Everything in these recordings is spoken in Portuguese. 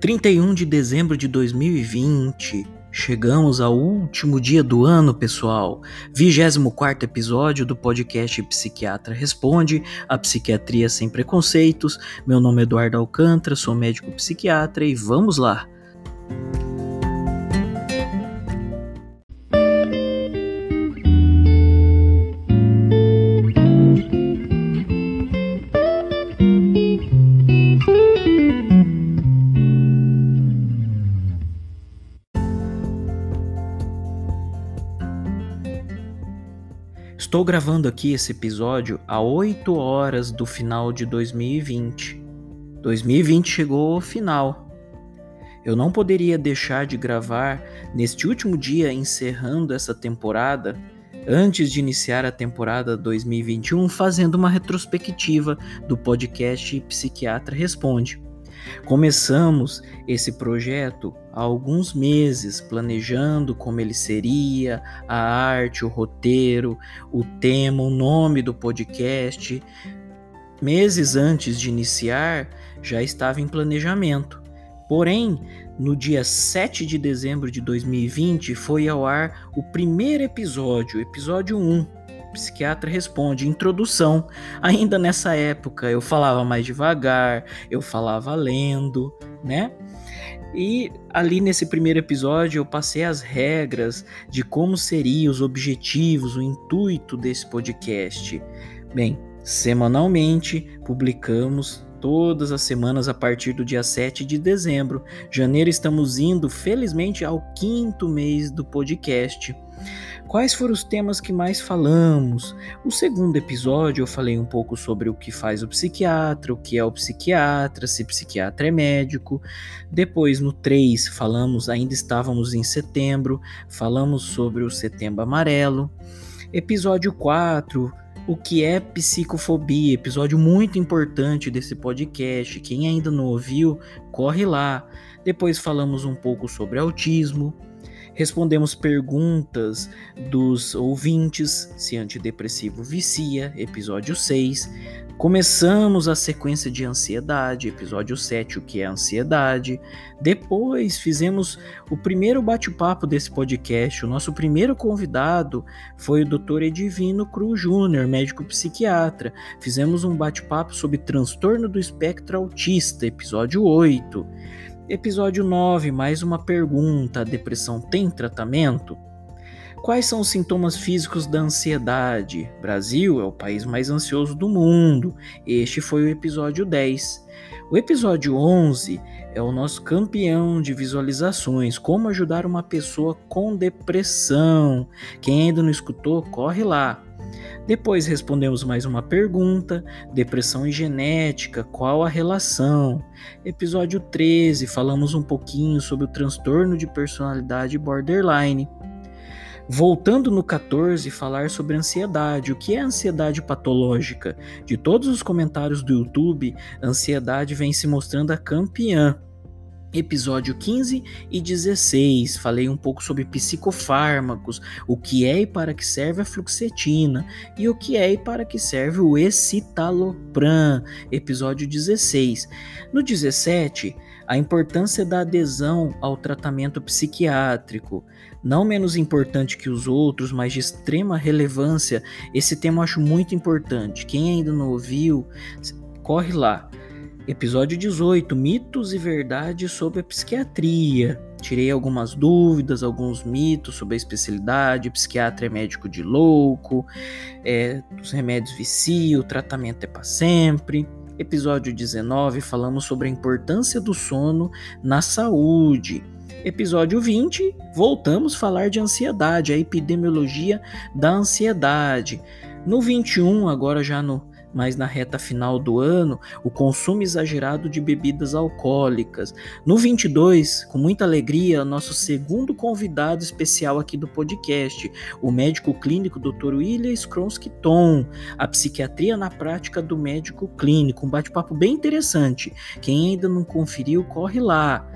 31 de dezembro de 2020. Chegamos ao último dia do ano, pessoal. 24 episódio do podcast Psiquiatra Responde, a psiquiatria sem preconceitos. Meu nome é Eduardo Alcântara, sou médico psiquiatra e vamos lá. Estou gravando aqui esse episódio a 8 horas do final de 2020. 2020 chegou ao final. Eu não poderia deixar de gravar neste último dia encerrando essa temporada, antes de iniciar a temporada 2021, fazendo uma retrospectiva do podcast Psiquiatra Responde. Começamos esse projeto há alguns meses, planejando como ele seria, a arte, o roteiro, o tema, o nome do podcast. Meses antes de iniciar, já estava em planejamento. Porém, no dia 7 de dezembro de 2020, foi ao ar o primeiro episódio, episódio 1, psiquiatra responde, introdução. Ainda nessa época eu falava mais devagar, eu falava lendo, né? E ali nesse primeiro episódio eu passei as regras de como seriam os objetivos, o intuito desse podcast. Bem, semanalmente publicamos todas as semanas a partir do dia 7 de dezembro. Janeiro estamos indo, felizmente, ao quinto mês do podcast. Quais foram os temas que mais falamos? O segundo episódio eu falei um pouco sobre o que faz o psiquiatra, o que é o psiquiatra, se psiquiatra é médico. Depois, no 3, falamos, ainda estávamos em setembro, falamos sobre o setembro amarelo. Episódio 4, o que é psicofobia, episódio muito importante desse podcast. Quem ainda não ouviu, corre lá. Depois falamos um pouco sobre autismo Respondemos perguntas dos ouvintes se antidepressivo vicia, episódio 6. Começamos a sequência de ansiedade, episódio 7, o que é ansiedade. Depois fizemos o primeiro bate-papo desse podcast. O nosso primeiro convidado foi o Dr. Edivino Cruz Júnior, médico psiquiatra. Fizemos um bate-papo sobre transtorno do espectro autista, episódio 8. Episódio 9, mais uma pergunta: a depressão tem tratamento? Quais são os sintomas físicos da ansiedade? Brasil é o país mais ansioso do mundo. Este foi o episódio 10. O episódio 11 é o nosso campeão de visualizações, como ajudar uma pessoa com depressão. Quem ainda não escutou, corre lá. Depois respondemos mais uma pergunta: depressão e genética, qual a relação? Episódio 13, falamos um pouquinho sobre o transtorno de personalidade borderline. Voltando no 14, falar sobre ansiedade. O que é ansiedade patológica? De todos os comentários do YouTube, ansiedade vem se mostrando a campeã episódio 15 e 16. Falei um pouco sobre psicofármacos, o que é e para que serve a fluoxetina e o que é e para que serve o escitalopram, episódio 16. No 17, a importância da adesão ao tratamento psiquiátrico. Não menos importante que os outros, mas de extrema relevância, esse tema eu acho muito importante. Quem ainda não ouviu, corre lá. Episódio 18: Mitos e verdades sobre a psiquiatria. Tirei algumas dúvidas, alguns mitos sobre a especialidade. Psiquiatra é médico de louco, é, os remédios viciam, o tratamento é para sempre. Episódio 19: Falamos sobre a importância do sono na saúde. Episódio 20: Voltamos a falar de ansiedade, a epidemiologia da ansiedade. No 21, agora já no mas na reta final do ano, o consumo exagerado de bebidas alcoólicas. No 22, com muita alegria, nosso segundo convidado especial aqui do podcast, o médico clínico Dr. William Skronsky Tom, a psiquiatria na prática do médico clínico, um bate-papo bem interessante. Quem ainda não conferiu, corre lá.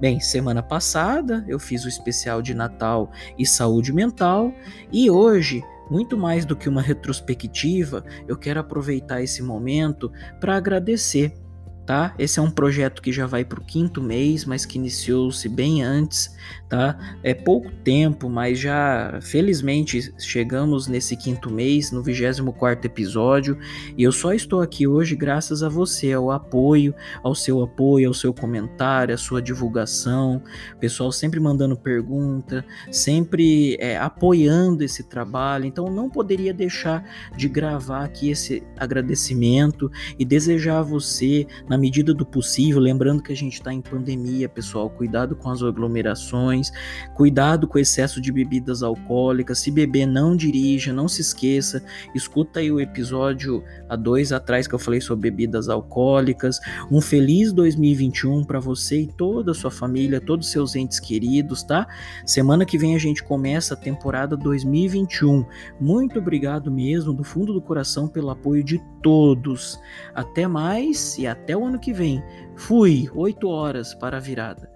Bem, semana passada eu fiz o especial de Natal e saúde mental e hoje muito mais do que uma retrospectiva, eu quero aproveitar esse momento para agradecer. Tá? Esse é um projeto que já vai para o quinto mês, mas que iniciou-se bem antes, tá? É pouco tempo, mas já felizmente chegamos nesse quinto mês, no 24 episódio, e eu só estou aqui hoje graças a você, ao apoio, ao seu apoio, ao seu comentário, à sua divulgação, pessoal sempre mandando pergunta, sempre é, apoiando esse trabalho, então não poderia deixar de gravar aqui esse agradecimento e desejar a você na medida do possível, lembrando que a gente está em pandemia, pessoal, cuidado com as aglomerações, cuidado com o excesso de bebidas alcoólicas. Se beber, não dirija, não se esqueça. Escuta aí o episódio há dois atrás que eu falei sobre bebidas alcoólicas. Um feliz 2021 para você e toda a sua família, todos os seus entes queridos, tá? Semana que vem a gente começa a temporada 2021. Muito obrigado mesmo, do fundo do coração, pelo apoio de todos. Até mais e até o ano que vem. Fui, 8 horas para a virada.